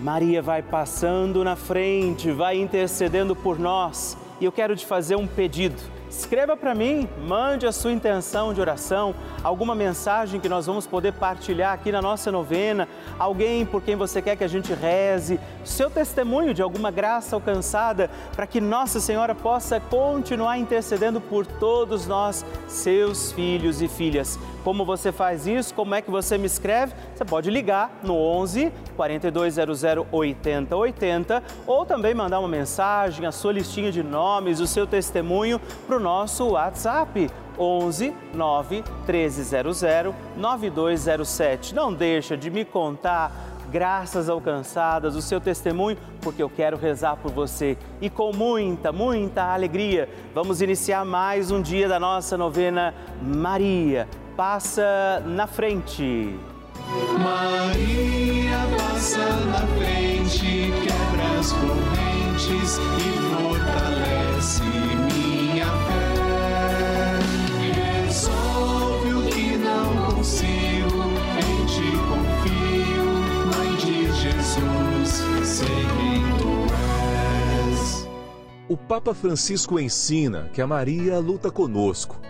Maria vai passando na frente, vai intercedendo por nós. E eu quero te fazer um pedido. Escreva para mim, mande a sua intenção de oração, alguma mensagem que nós vamos poder partilhar aqui na nossa novena, alguém por quem você quer que a gente reze, seu testemunho de alguma graça alcançada, para que Nossa Senhora possa continuar intercedendo por todos nós, seus filhos e filhas. Como você faz isso? Como é que você me escreve? Você pode ligar no 11 4200 8080 ou também mandar uma mensagem, a sua listinha de nomes, o seu testemunho para o nosso WhatsApp 11 9 1300 9207. Não deixa de me contar graças alcançadas, o seu testemunho, porque eu quero rezar por você. E com muita, muita alegria, vamos iniciar mais um dia da nossa novena Maria passa na frente. Maria passa na frente, quebra as correntes e fortalece minha fé. Resolve o que não consigo, em ti confio, Mãe de Jesus, sei quem tu és. O Papa Francisco ensina que a Maria luta conosco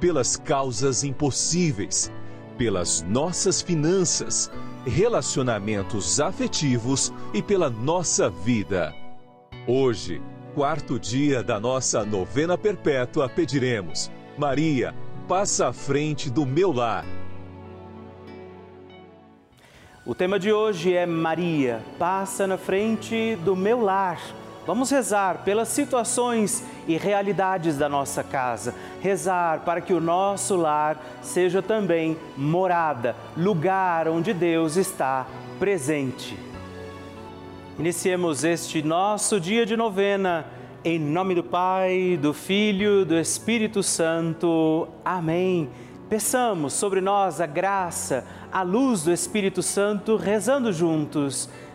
pelas causas impossíveis, pelas nossas finanças, relacionamentos afetivos e pela nossa vida. Hoje, quarto dia da nossa novena perpétua, pediremos: Maria, passa à frente do meu lar. O tema de hoje é Maria, passa na frente do meu lar. Vamos rezar pelas situações e realidades da nossa casa. Rezar para que o nosso lar seja também morada, lugar onde Deus está presente. Iniciemos este nosso dia de novena. Em nome do Pai, do Filho, do Espírito Santo. Amém. Peçamos sobre nós a graça, a luz do Espírito Santo, rezando juntos.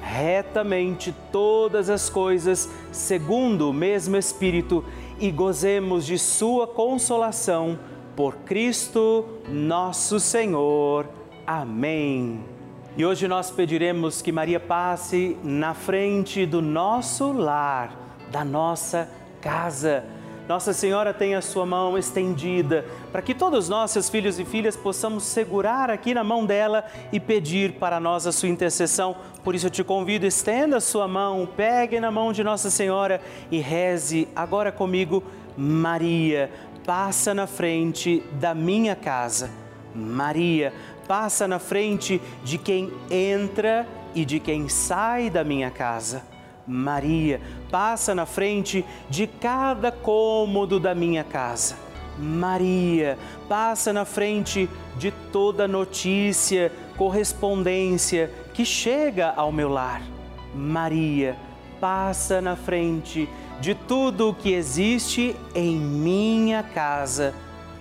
retamente todas as coisas segundo o mesmo Espírito e gozemos de Sua consolação por Cristo nosso Senhor. Amém. E hoje nós pediremos que Maria passe na frente do nosso lar, da nossa casa nossa Senhora tem a sua mão estendida para que todos nós, seus filhos e filhas, possamos segurar aqui na mão dela e pedir para nós a sua intercessão. Por isso eu te convido, estenda a sua mão, pegue na mão de Nossa Senhora e reze agora comigo, Maria, passa na frente da minha casa. Maria, passa na frente de quem entra e de quem sai da minha casa. Maria, passa na frente de cada cômodo da minha casa. Maria, passa na frente de toda notícia, correspondência que chega ao meu lar. Maria passa na frente de tudo o que existe em minha casa.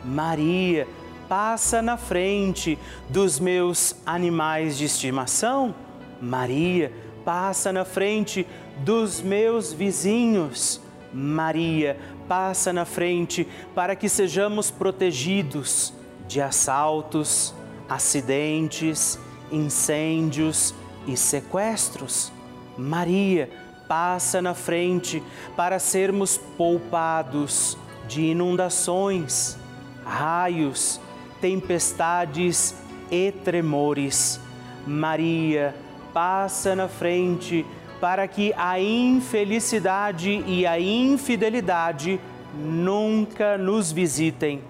Maria passa na frente dos meus animais de estimação. Maria passa na frente dos meus vizinhos. Maria passa na frente para que sejamos protegidos de assaltos, acidentes, incêndios e sequestros. Maria passa na frente para sermos poupados de inundações, raios, tempestades e tremores. Maria passa na frente para que a infelicidade e a infidelidade nunca nos visitem.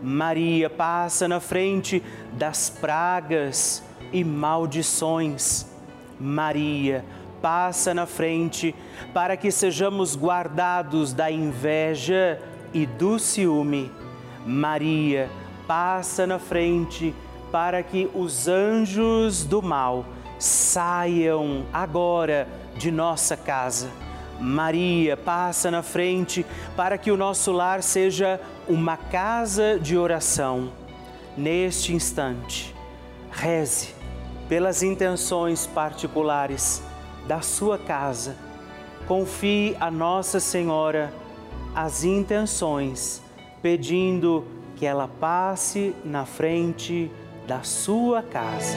Maria passa na frente das pragas e maldições. Maria passa na frente para que sejamos guardados da inveja e do ciúme. Maria passa na frente para que os anjos do mal saiam agora de nossa casa. Maria passa na frente para que o nosso lar seja uma casa de oração. Neste instante, reze pelas intenções particulares da sua casa. Confie a Nossa Senhora as intenções, pedindo que ela passe na frente da sua casa.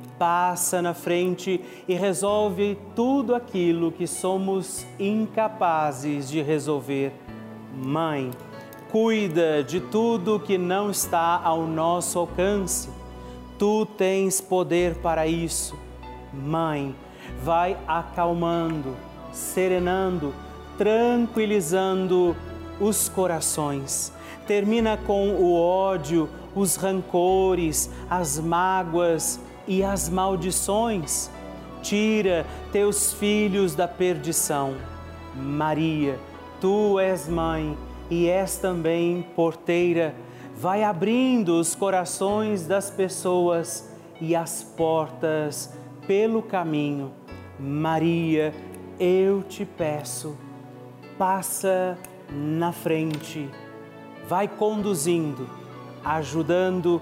passa na frente e resolve tudo aquilo que somos incapazes de resolver. Mãe, cuida de tudo que não está ao nosso alcance. Tu tens poder para isso. Mãe, vai acalmando, serenando, tranquilizando os corações. Termina com o ódio, os rancores, as mágoas, e as maldições. Tira teus filhos da perdição. Maria, tu és mãe e és também porteira. Vai abrindo os corações das pessoas e as portas pelo caminho. Maria, eu te peço, passa na frente, vai conduzindo, ajudando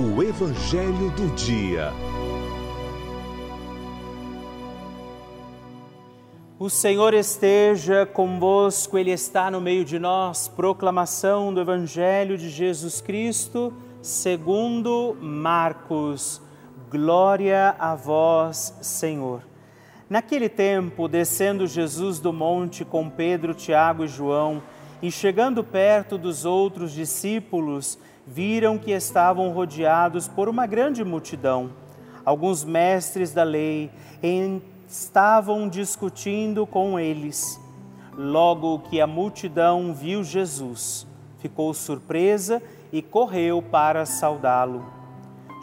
O Evangelho do Dia. O Senhor esteja convosco, Ele está no meio de nós. Proclamação do Evangelho de Jesus Cristo, segundo Marcos. Glória a vós, Senhor. Naquele tempo, descendo Jesus do monte com Pedro, Tiago e João, e chegando perto dos outros discípulos, viram que estavam rodeados por uma grande multidão. Alguns mestres da lei estavam discutindo com eles. Logo que a multidão viu Jesus, ficou surpresa e correu para saudá-lo.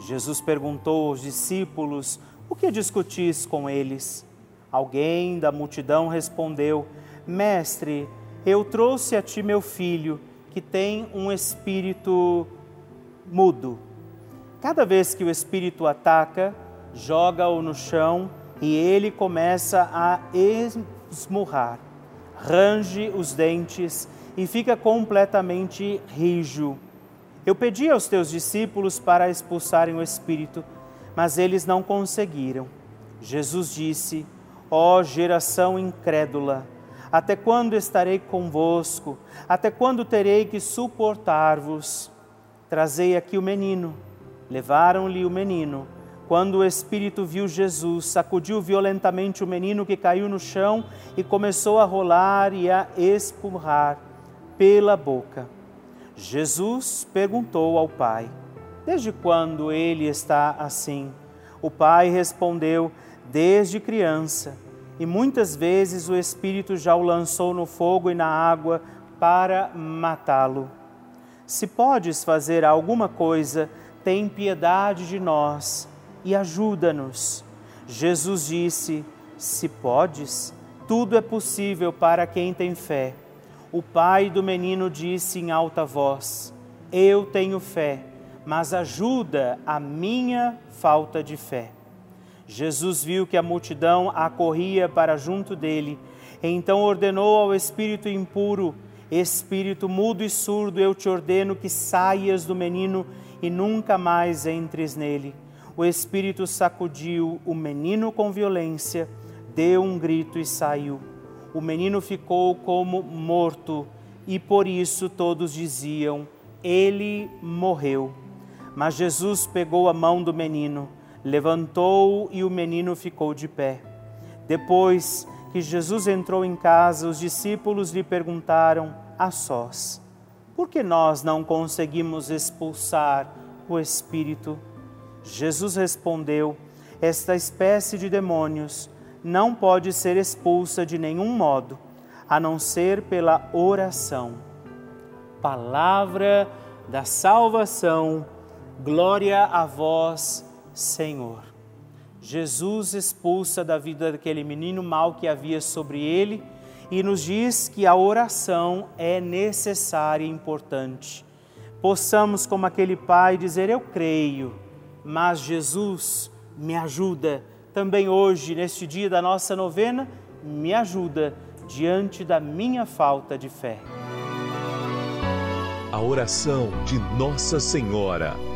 Jesus perguntou aos discípulos: O que discutis com eles? Alguém da multidão respondeu: Mestre, eu trouxe a ti meu filho, que tem um espírito mudo. Cada vez que o espírito ataca, joga-o no chão e ele começa a esmurrar, range os dentes e fica completamente rijo. Eu pedi aos teus discípulos para expulsarem o espírito, mas eles não conseguiram. Jesus disse: Ó geração incrédula, até quando estarei convosco? Até quando terei que suportar-vos? Trazei aqui o menino. Levaram-lhe o menino. Quando o espírito viu Jesus, sacudiu violentamente o menino que caiu no chão e começou a rolar e a espurrar pela boca. Jesus perguntou ao pai: Desde quando ele está assim? O pai respondeu: Desde criança. E muitas vezes o Espírito já o lançou no fogo e na água para matá-lo. Se podes fazer alguma coisa, tem piedade de nós e ajuda-nos. Jesus disse: Se podes, tudo é possível para quem tem fé. O pai do menino disse em alta voz: Eu tenho fé, mas ajuda a minha falta de fé. Jesus viu que a multidão acorria para junto dele, então ordenou ao espírito impuro: Espírito mudo e surdo, eu te ordeno que saias do menino e nunca mais entres nele. O espírito sacudiu o menino com violência, deu um grito e saiu. O menino ficou como morto, e por isso todos diziam: Ele morreu. Mas Jesus pegou a mão do menino levantou e o menino ficou de pé. Depois que Jesus entrou em casa, os discípulos lhe perguntaram a sós: Por que nós não conseguimos expulsar o espírito? Jesus respondeu: Esta espécie de demônios não pode ser expulsa de nenhum modo, a não ser pela oração. Palavra da salvação, glória a vós, Senhor. Jesus expulsa da vida daquele menino mal que havia sobre ele e nos diz que a oração é necessária e importante. Possamos, como aquele pai, dizer: Eu creio, mas Jesus me ajuda. Também hoje, neste dia da nossa novena, me ajuda diante da minha falta de fé. A oração de Nossa Senhora.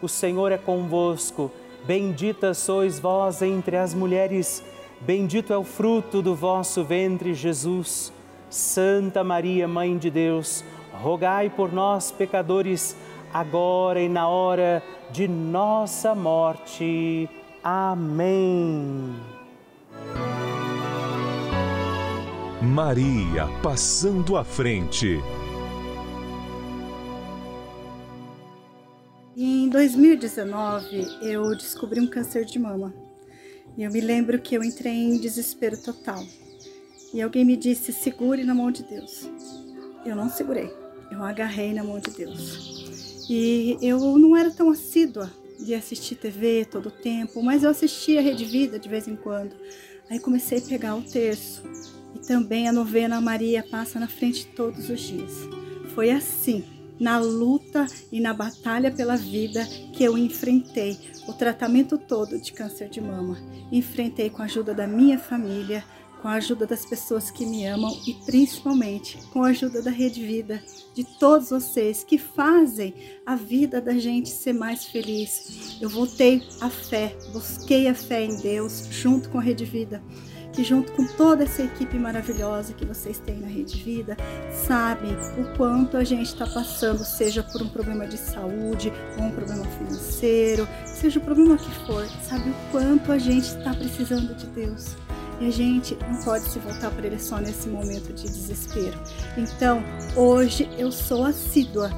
o Senhor é convosco. Bendita sois vós entre as mulheres, bendito é o fruto do vosso ventre, Jesus. Santa Maria, Mãe de Deus, rogai por nós, pecadores, agora e na hora de nossa morte. Amém. Maria passando à frente. 2019, eu descobri um câncer de mama. E eu me lembro que eu entrei em desespero total. E alguém me disse: segure na mão de Deus. Eu não segurei, eu agarrei na mão de Deus. E eu não era tão assídua de assistir TV todo o tempo, mas eu assistia Rede Vida de vez em quando. Aí comecei a pegar o terço e também a novena Maria passa na frente todos os dias. Foi assim, na luta e na batalha pela vida que eu enfrentei o tratamento todo de câncer de mama. Enfrentei com a ajuda da minha família, com a ajuda das pessoas que me amam e principalmente com a ajuda da Rede Vida, de todos vocês que fazem a vida da gente ser mais feliz. Eu voltei à fé, busquei a fé em Deus junto com a Rede Vida que junto com toda essa equipe maravilhosa que vocês têm na Rede Vida, sabem o quanto a gente está passando, seja por um problema de saúde ou um problema financeiro, seja o problema que for, sabe o quanto a gente está precisando de Deus. E a gente não pode se voltar para Ele só nesse momento de desespero. Então, hoje eu sou assídua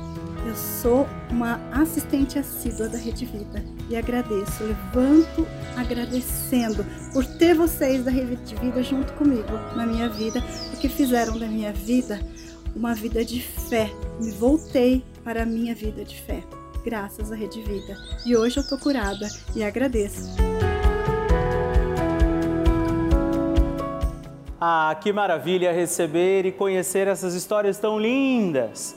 eu sou uma assistente assídua da Rede Vida e agradeço, levanto agradecendo por ter vocês da Rede Vida junto comigo na minha vida, porque fizeram da minha vida uma vida de fé. Me voltei para a minha vida de fé, graças à Rede Vida. E hoje eu tô curada e agradeço. Ah, que maravilha receber e conhecer essas histórias tão lindas!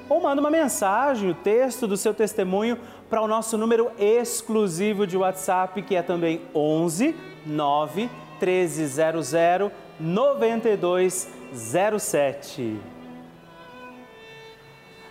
ou manda uma mensagem, o texto do seu testemunho para o nosso número exclusivo de WhatsApp, que é também 11 9 1300 9207.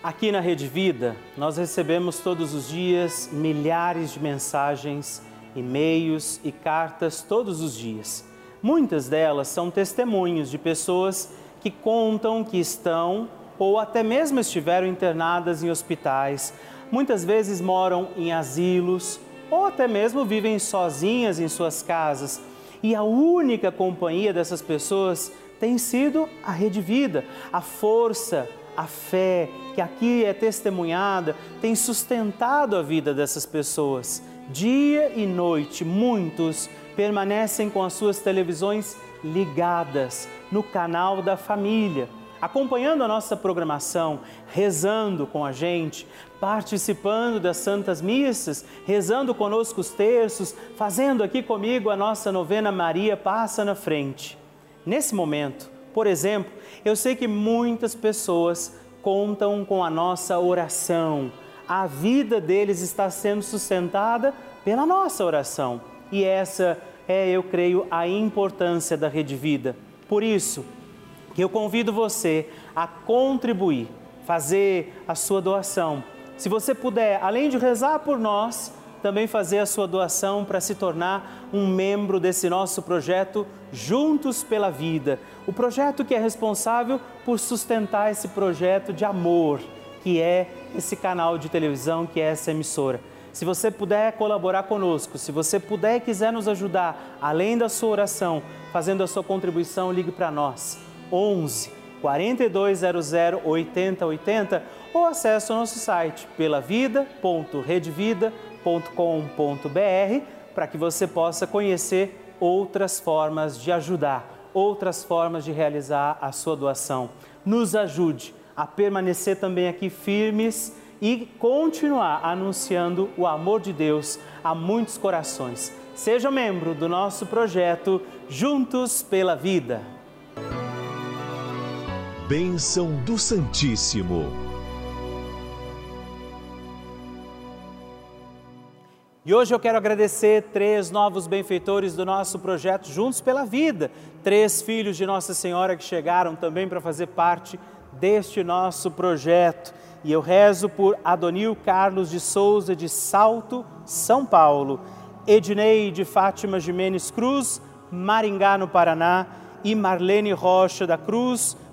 Aqui na Rede Vida, nós recebemos todos os dias milhares de mensagens, e-mails e cartas todos os dias. Muitas delas são testemunhos de pessoas que contam que estão ou até mesmo estiveram internadas em hospitais, muitas vezes moram em asilos ou até mesmo vivem sozinhas em suas casas. E a única companhia dessas pessoas tem sido a Rede Vida, a força, a fé que aqui é testemunhada tem sustentado a vida dessas pessoas. Dia e noite, muitos permanecem com as suas televisões ligadas no canal da família acompanhando a nossa programação, rezando com a gente, participando das Santas Missas, rezando conosco os terços, fazendo aqui comigo a nossa novena Maria Passa na Frente. Nesse momento, por exemplo, eu sei que muitas pessoas contam com a nossa oração. A vida deles está sendo sustentada pela nossa oração. E essa é, eu creio, a importância da Rede Vida. Por isso, eu convido você a contribuir, fazer a sua doação. Se você puder, além de rezar por nós, também fazer a sua doação para se tornar um membro desse nosso projeto Juntos pela Vida. O projeto que é responsável por sustentar esse projeto de amor, que é esse canal de televisão, que é essa emissora. Se você puder colaborar conosco, se você puder e quiser nos ajudar, além da sua oração, fazendo a sua contribuição, ligue para nós. 11 4200 8080 ou acesse o nosso site pelavida.redvida.com.br para que você possa conhecer outras formas de ajudar, outras formas de realizar a sua doação. Nos ajude a permanecer também aqui firmes e continuar anunciando o amor de Deus a muitos corações. Seja membro do nosso projeto Juntos pela Vida bênção do Santíssimo. E hoje eu quero agradecer três novos benfeitores do nosso projeto Juntos pela Vida, três filhos de Nossa Senhora que chegaram também para fazer parte deste nosso projeto. E eu rezo por Adonil Carlos de Souza de Salto, São Paulo, Ednei de Fátima Jimenez Cruz, Maringá, no Paraná, e Marlene Rocha da Cruz,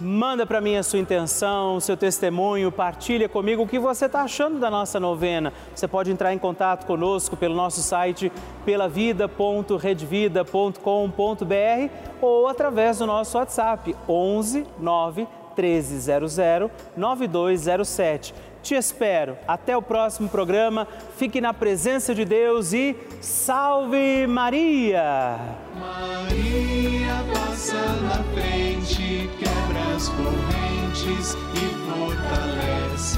Manda para mim a sua intenção, seu testemunho, partilha comigo o que você está achando da nossa novena. Você pode entrar em contato conosco pelo nosso site pelavida.redvida.com.br ou através do nosso WhatsApp 11 9 1300 9207. Te espero. Até o próximo programa. Fique na presença de Deus e salve Maria! Maria passa na frente, quebra as correntes e fortalece